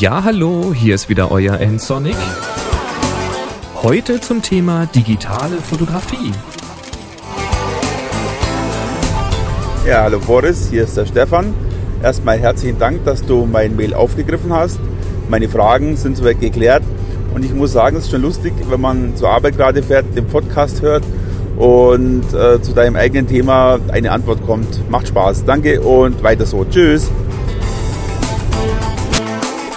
Ja, hallo, hier ist wieder euer N-Sonic. Heute zum Thema digitale Fotografie. Ja, hallo Boris, hier ist der Stefan. Erstmal herzlichen Dank, dass du mein Mail aufgegriffen hast. Meine Fragen sind soweit geklärt und ich muss sagen, es ist schon lustig, wenn man zur Arbeit gerade fährt, den Podcast hört und äh, zu deinem eigenen Thema eine Antwort kommt. Macht Spaß. Danke und weiter so. Tschüss.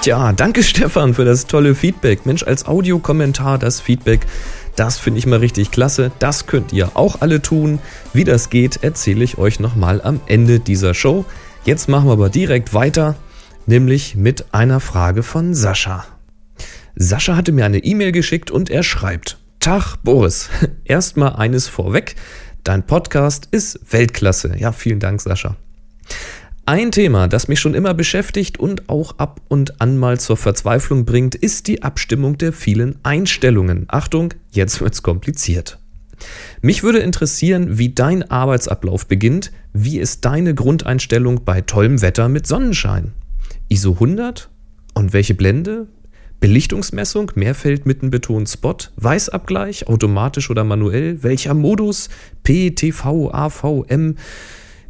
Tja, danke Stefan für das tolle Feedback. Mensch, als Audiokommentar das Feedback, das finde ich mal richtig klasse. Das könnt ihr auch alle tun. Wie das geht, erzähle ich euch nochmal am Ende dieser Show. Jetzt machen wir aber direkt weiter, nämlich mit einer Frage von Sascha. Sascha hatte mir eine E-Mail geschickt und er schreibt: Tag, Boris. Erstmal eines vorweg. Dein Podcast ist Weltklasse. Ja, vielen Dank, Sascha. Ein Thema, das mich schon immer beschäftigt und auch ab und an mal zur Verzweiflung bringt, ist die Abstimmung der vielen Einstellungen. Achtung, jetzt wird's kompliziert. Mich würde interessieren, wie dein Arbeitsablauf beginnt. Wie ist deine Grundeinstellung bei tollem Wetter mit Sonnenschein? ISO 100? Und welche Blende? Belichtungsmessung, Mehrfeld mitten betont Spot, Weißabgleich, automatisch oder manuell, welcher Modus? P, TV, AV, M?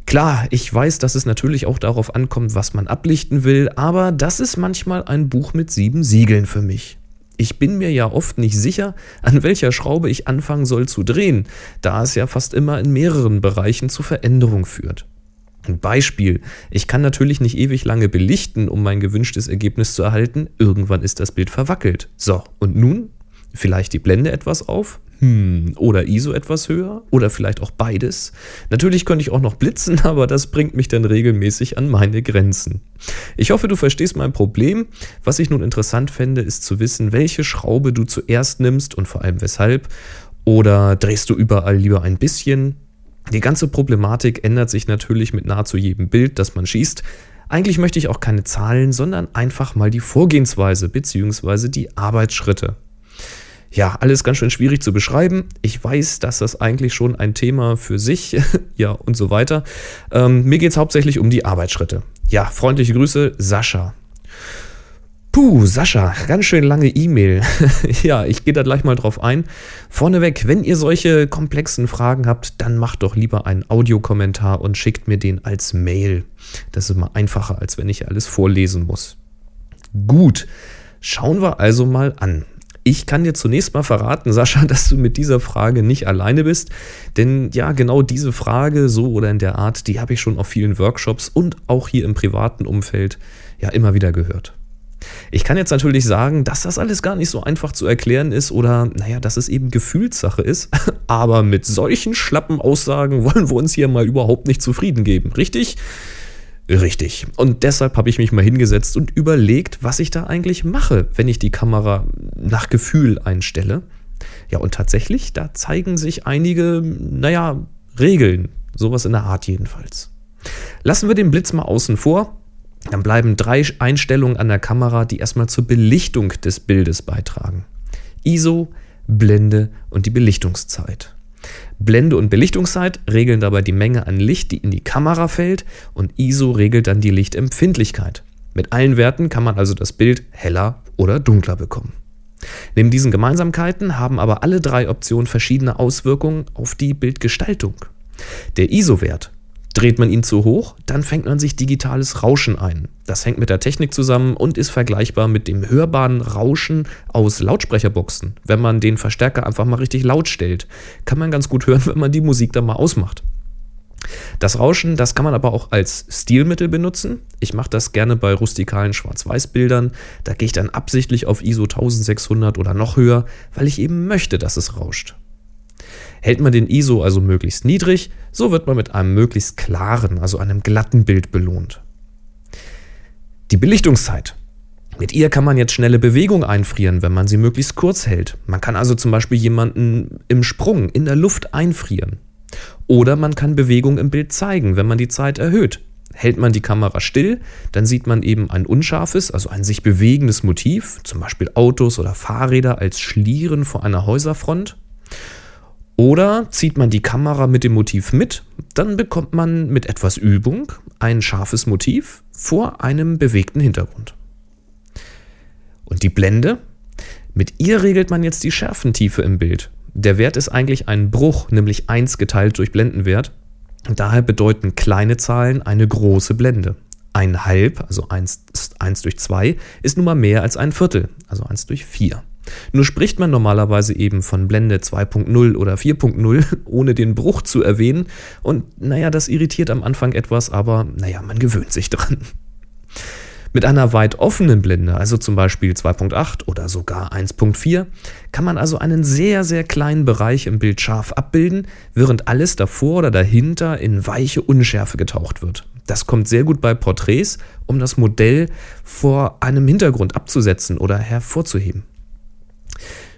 Klar, ich weiß, dass es natürlich auch darauf ankommt, was man ablichten will, aber das ist manchmal ein Buch mit sieben Siegeln für mich. Ich bin mir ja oft nicht sicher, an welcher Schraube ich anfangen soll zu drehen, da es ja fast immer in mehreren Bereichen zu Veränderung führt. Ein Beispiel. Ich kann natürlich nicht ewig lange belichten, um mein gewünschtes Ergebnis zu erhalten. Irgendwann ist das Bild verwackelt. So, und nun? Vielleicht die Blende etwas auf? Hm, oder ISO etwas höher? Oder vielleicht auch beides? Natürlich könnte ich auch noch blitzen, aber das bringt mich dann regelmäßig an meine Grenzen. Ich hoffe, du verstehst mein Problem. Was ich nun interessant fände, ist zu wissen, welche Schraube du zuerst nimmst und vor allem weshalb. Oder drehst du überall lieber ein bisschen? Die ganze Problematik ändert sich natürlich mit nahezu jedem Bild, das man schießt. Eigentlich möchte ich auch keine Zahlen, sondern einfach mal die Vorgehensweise bzw. die Arbeitsschritte. Ja, alles ganz schön schwierig zu beschreiben. Ich weiß, dass das eigentlich schon ein Thema für sich, ja und so weiter. Ähm, mir geht es hauptsächlich um die Arbeitsschritte. Ja, freundliche Grüße, Sascha. Puh, Sascha, ganz schön lange E-Mail. ja, ich gehe da gleich mal drauf ein. Vorneweg, wenn ihr solche komplexen Fragen habt, dann macht doch lieber einen Audiokommentar und schickt mir den als Mail. Das ist immer einfacher, als wenn ich alles vorlesen muss. Gut, schauen wir also mal an. Ich kann dir zunächst mal verraten, Sascha, dass du mit dieser Frage nicht alleine bist. Denn ja, genau diese Frage, so oder in der Art, die habe ich schon auf vielen Workshops und auch hier im privaten Umfeld ja immer wieder gehört. Ich kann jetzt natürlich sagen, dass das alles gar nicht so einfach zu erklären ist oder, naja, dass es eben Gefühlssache ist. Aber mit solchen schlappen Aussagen wollen wir uns hier mal überhaupt nicht zufrieden geben, richtig? Richtig. Und deshalb habe ich mich mal hingesetzt und überlegt, was ich da eigentlich mache, wenn ich die Kamera nach Gefühl einstelle. Ja, und tatsächlich, da zeigen sich einige, naja, Regeln. Sowas in der Art jedenfalls. Lassen wir den Blitz mal außen vor. Dann bleiben drei Einstellungen an der Kamera, die erstmal zur Belichtung des Bildes beitragen. ISO, Blende und die Belichtungszeit. Blende und Belichtungszeit regeln dabei die Menge an Licht, die in die Kamera fällt und ISO regelt dann die Lichtempfindlichkeit. Mit allen Werten kann man also das Bild heller oder dunkler bekommen. Neben diesen Gemeinsamkeiten haben aber alle drei Optionen verschiedene Auswirkungen auf die Bildgestaltung. Der ISO-Wert Dreht man ihn zu hoch, dann fängt man sich digitales Rauschen ein. Das hängt mit der Technik zusammen und ist vergleichbar mit dem hörbaren Rauschen aus Lautsprecherboxen. Wenn man den Verstärker einfach mal richtig laut stellt, kann man ganz gut hören, wenn man die Musik dann mal ausmacht. Das Rauschen, das kann man aber auch als Stilmittel benutzen. Ich mache das gerne bei rustikalen Schwarz-Weiß-Bildern. Da gehe ich dann absichtlich auf ISO 1600 oder noch höher, weil ich eben möchte, dass es rauscht. Hält man den ISO also möglichst niedrig, so wird man mit einem möglichst klaren, also einem glatten Bild belohnt. Die Belichtungszeit. Mit ihr kann man jetzt schnelle Bewegung einfrieren, wenn man sie möglichst kurz hält. Man kann also zum Beispiel jemanden im Sprung in der Luft einfrieren. Oder man kann Bewegung im Bild zeigen, wenn man die Zeit erhöht. Hält man die Kamera still, dann sieht man eben ein unscharfes, also ein sich bewegendes Motiv, zum Beispiel Autos oder Fahrräder als Schlieren vor einer Häuserfront. Oder zieht man die Kamera mit dem Motiv mit, dann bekommt man mit etwas Übung ein scharfes Motiv vor einem bewegten Hintergrund. Und die Blende? Mit ihr regelt man jetzt die Schärfentiefe im Bild. Der Wert ist eigentlich ein Bruch, nämlich 1 geteilt durch Blendenwert. Daher bedeuten kleine Zahlen eine große Blende. Ein Halb, also 1, 1 durch 2, ist nun mal mehr als ein Viertel, also 1 durch 4. Nur spricht man normalerweise eben von Blende 2.0 oder 4.0, ohne den Bruch zu erwähnen. Und naja, das irritiert am Anfang etwas, aber naja, man gewöhnt sich dran. Mit einer weit offenen Blende, also zum Beispiel 2.8 oder sogar 1.4, kann man also einen sehr, sehr kleinen Bereich im Bild scharf abbilden, während alles davor oder dahinter in weiche Unschärfe getaucht wird. Das kommt sehr gut bei Porträts, um das Modell vor einem Hintergrund abzusetzen oder hervorzuheben.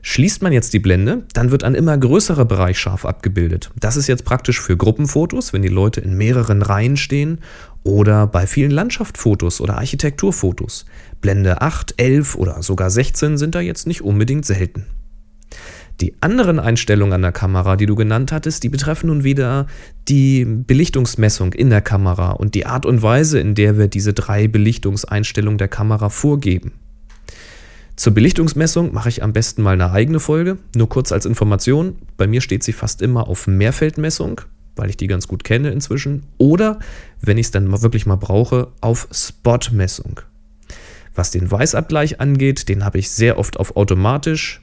Schließt man jetzt die Blende, dann wird ein immer größerer Bereich scharf abgebildet. Das ist jetzt praktisch für Gruppenfotos, wenn die Leute in mehreren Reihen stehen oder bei vielen Landschaftsfotos oder Architekturfotos. Blende 8, 11 oder sogar 16 sind da jetzt nicht unbedingt selten. Die anderen Einstellungen an der Kamera, die du genannt hattest, die betreffen nun wieder die Belichtungsmessung in der Kamera und die Art und Weise, in der wir diese drei Belichtungseinstellungen der Kamera vorgeben. Zur Belichtungsmessung mache ich am besten mal eine eigene Folge. Nur kurz als Information, bei mir steht sie fast immer auf Mehrfeldmessung, weil ich die ganz gut kenne inzwischen. Oder, wenn ich es dann wirklich mal brauche, auf Spotmessung. Was den Weißabgleich angeht, den habe ich sehr oft auf automatisch.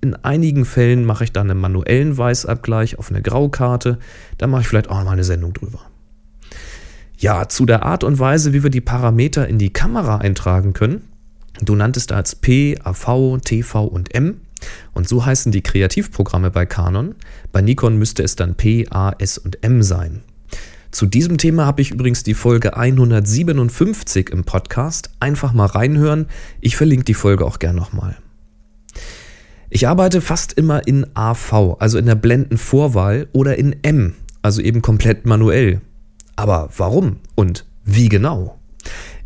In einigen Fällen mache ich dann einen manuellen Weißabgleich auf eine Graukarte. Da mache ich vielleicht auch mal eine Sendung drüber. Ja, zu der Art und Weise, wie wir die Parameter in die Kamera eintragen können, Du nanntest als P, AV, TV und M. Und so heißen die Kreativprogramme bei Canon. Bei Nikon müsste es dann P, A, S und M sein. Zu diesem Thema habe ich übrigens die Folge 157 im Podcast. Einfach mal reinhören. Ich verlinke die Folge auch gern nochmal. Ich arbeite fast immer in AV, also in der Blendenvorwahl, oder in M, also eben komplett manuell. Aber warum und wie genau?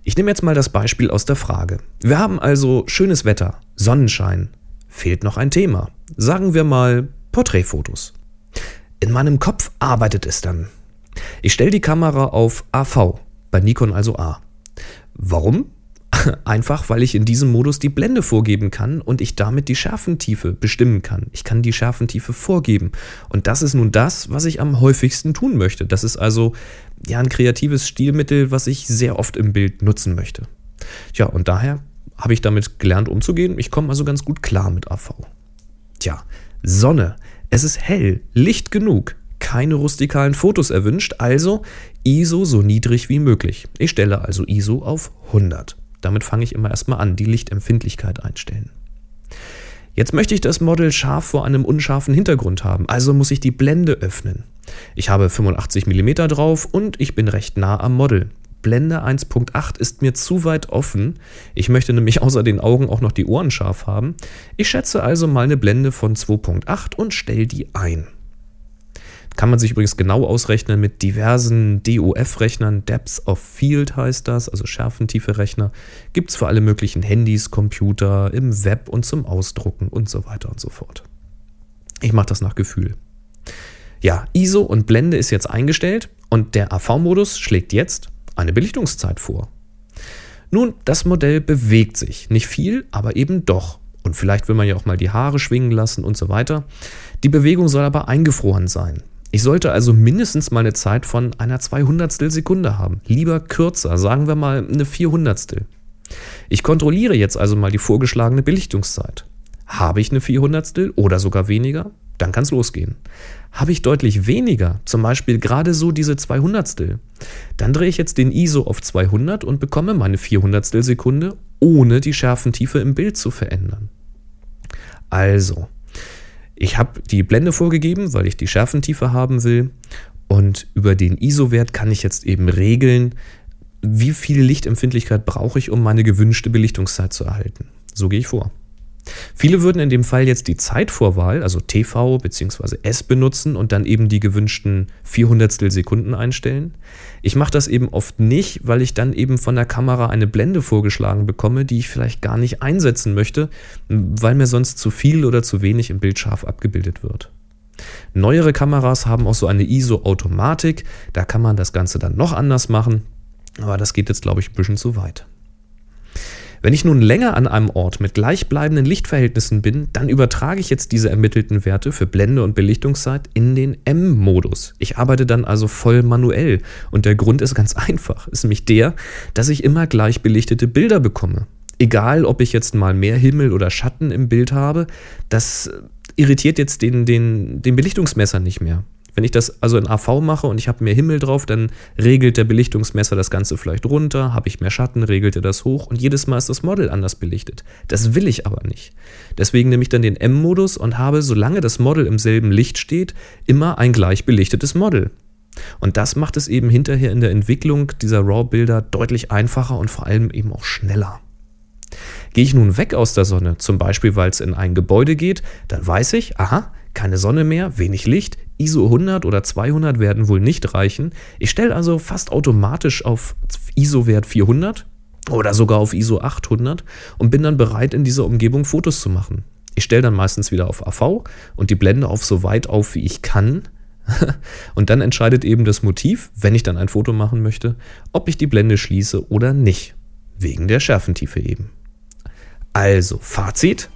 Ich nehme jetzt mal das Beispiel aus der Frage. Wir haben also schönes Wetter, Sonnenschein. Fehlt noch ein Thema. Sagen wir mal Porträtfotos. In meinem Kopf arbeitet es dann. Ich stelle die Kamera auf AV, bei Nikon also A. Warum? Einfach, weil ich in diesem Modus die Blende vorgeben kann und ich damit die Schärfentiefe bestimmen kann. Ich kann die Schärfentiefe vorgeben. Und das ist nun das, was ich am häufigsten tun möchte. Das ist also ja ein kreatives Stilmittel, was ich sehr oft im Bild nutzen möchte. Tja, und daher habe ich damit gelernt umzugehen. Ich komme also ganz gut klar mit AV. Tja, Sonne. Es ist hell, Licht genug. Keine rustikalen Fotos erwünscht, also ISO so niedrig wie möglich. Ich stelle also ISO auf 100. Damit fange ich immer erstmal an, die Lichtempfindlichkeit einstellen. Jetzt möchte ich das Model scharf vor einem unscharfen Hintergrund haben, also muss ich die Blende öffnen. Ich habe 85 mm drauf und ich bin recht nah am Model. Blende 1.8 ist mir zu weit offen. Ich möchte nämlich außer den Augen auch noch die Ohren scharf haben. Ich schätze also mal eine Blende von 2.8 und stelle die ein. Kann man sich übrigens genau ausrechnen mit diversen DOF-Rechnern. Depth of Field heißt das, also Schärfentiefe-Rechner. Gibt es für alle möglichen Handys, Computer, im Web und zum Ausdrucken und so weiter und so fort. Ich mache das nach Gefühl. Ja, ISO und Blende ist jetzt eingestellt und der AV-Modus schlägt jetzt eine Belichtungszeit vor. Nun, das Modell bewegt sich. Nicht viel, aber eben doch. Und vielleicht will man ja auch mal die Haare schwingen lassen und so weiter. Die Bewegung soll aber eingefroren sein. Ich sollte also mindestens mal eine Zeit von einer 200 Sekunde haben. Lieber kürzer, sagen wir mal eine 400. Ich kontrolliere jetzt also mal die vorgeschlagene Belichtungszeit. Habe ich eine 400 oder sogar weniger? Dann kann es losgehen. Habe ich deutlich weniger, zum Beispiel gerade so diese 200 dann drehe ich jetzt den ISO auf 200 und bekomme meine 400 Sekunde, ohne die Schärfentiefe im Bild zu verändern. Also, ich habe die Blende vorgegeben, weil ich die Schärfentiefe haben will. Und über den ISO-Wert kann ich jetzt eben regeln, wie viel Lichtempfindlichkeit brauche ich, um meine gewünschte Belichtungszeit zu erhalten. So gehe ich vor. Viele würden in dem Fall jetzt die Zeitvorwahl, also TV bzw. S benutzen und dann eben die gewünschten 400 Sekunden einstellen. Ich mache das eben oft nicht, weil ich dann eben von der Kamera eine Blende vorgeschlagen bekomme, die ich vielleicht gar nicht einsetzen möchte, weil mir sonst zu viel oder zu wenig im Bild scharf abgebildet wird. Neuere Kameras haben auch so eine ISO-Automatik, da kann man das Ganze dann noch anders machen, aber das geht jetzt glaube ich ein bisschen zu weit. Wenn ich nun länger an einem Ort mit gleichbleibenden Lichtverhältnissen bin, dann übertrage ich jetzt diese ermittelten Werte für Blende und Belichtungszeit in den M-Modus. Ich arbeite dann also voll manuell und der Grund ist ganz einfach, ist nämlich der, dass ich immer gleich belichtete Bilder bekomme. Egal, ob ich jetzt mal mehr Himmel oder Schatten im Bild habe, das irritiert jetzt den, den, den Belichtungsmesser nicht mehr. Wenn ich das also in AV mache und ich habe mehr Himmel drauf, dann regelt der Belichtungsmesser das Ganze vielleicht runter. Habe ich mehr Schatten, regelt er das hoch und jedes Mal ist das Model anders belichtet. Das will ich aber nicht. Deswegen nehme ich dann den M-Modus und habe, solange das Model im selben Licht steht, immer ein gleich belichtetes Model. Und das macht es eben hinterher in der Entwicklung dieser RAW-Bilder deutlich einfacher und vor allem eben auch schneller. Gehe ich nun weg aus der Sonne, zum Beispiel weil es in ein Gebäude geht, dann weiß ich, aha, keine Sonne mehr, wenig Licht, ISO 100 oder 200 werden wohl nicht reichen. Ich stelle also fast automatisch auf ISO-Wert 400 oder sogar auf ISO 800 und bin dann bereit, in dieser Umgebung Fotos zu machen. Ich stelle dann meistens wieder auf AV und die Blende auf so weit auf, wie ich kann. und dann entscheidet eben das Motiv, wenn ich dann ein Foto machen möchte, ob ich die Blende schließe oder nicht. Wegen der Schärfentiefe eben. Also, Fazit.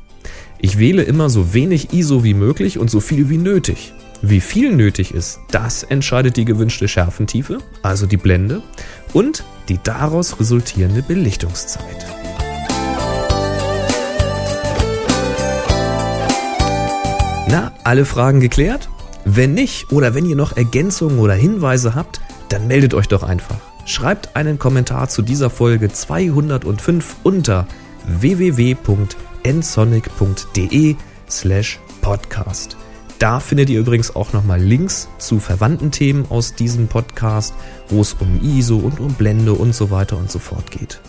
Ich wähle immer so wenig ISO wie möglich und so viel wie nötig. Wie viel nötig ist, das entscheidet die gewünschte Schärfentiefe, also die Blende, und die daraus resultierende Belichtungszeit. Na, alle Fragen geklärt? Wenn nicht oder wenn ihr noch Ergänzungen oder Hinweise habt, dann meldet euch doch einfach. Schreibt einen Kommentar zu dieser Folge 205 unter www.nsonic.de slash podcast. Da findet ihr übrigens auch nochmal Links zu verwandten Themen aus diesem Podcast, wo es um ISO und um Blende und so weiter und so fort geht.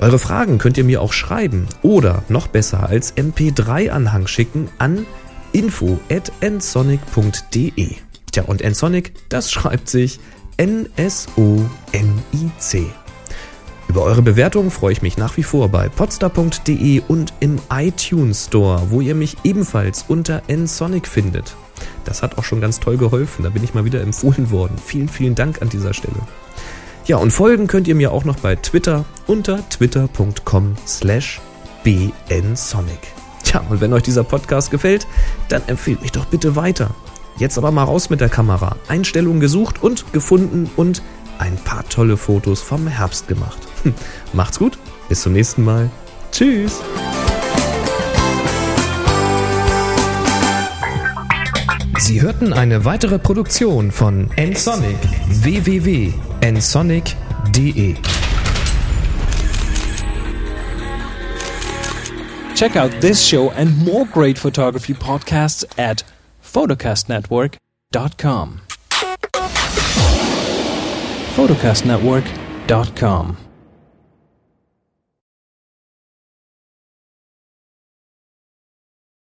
Eure Fragen könnt ihr mir auch schreiben oder noch besser als MP3-Anhang schicken an info@nsonic.de. Tja, und nsonic, das schreibt sich N-S-O-N-I-C. Über eure Bewertungen freue ich mich nach wie vor bei podstar.de und im iTunes Store, wo ihr mich ebenfalls unter nsonic findet. Das hat auch schon ganz toll geholfen, da bin ich mal wieder empfohlen worden. Vielen, vielen Dank an dieser Stelle. Ja, und folgen könnt ihr mir auch noch bei Twitter unter twitter.com slash bnsonic. Tja, und wenn euch dieser Podcast gefällt, dann empfehlt mich doch bitte weiter. Jetzt aber mal raus mit der Kamera. Einstellungen gesucht und gefunden und ein paar tolle Fotos vom Herbst gemacht. Macht's gut, bis zum nächsten Mal. Tschüss. Sie hörten eine weitere Produktion von nsonic www.nsonic.de. Check out this show and more great photography podcasts at photocastnetwork.com. photocastnetwork.com.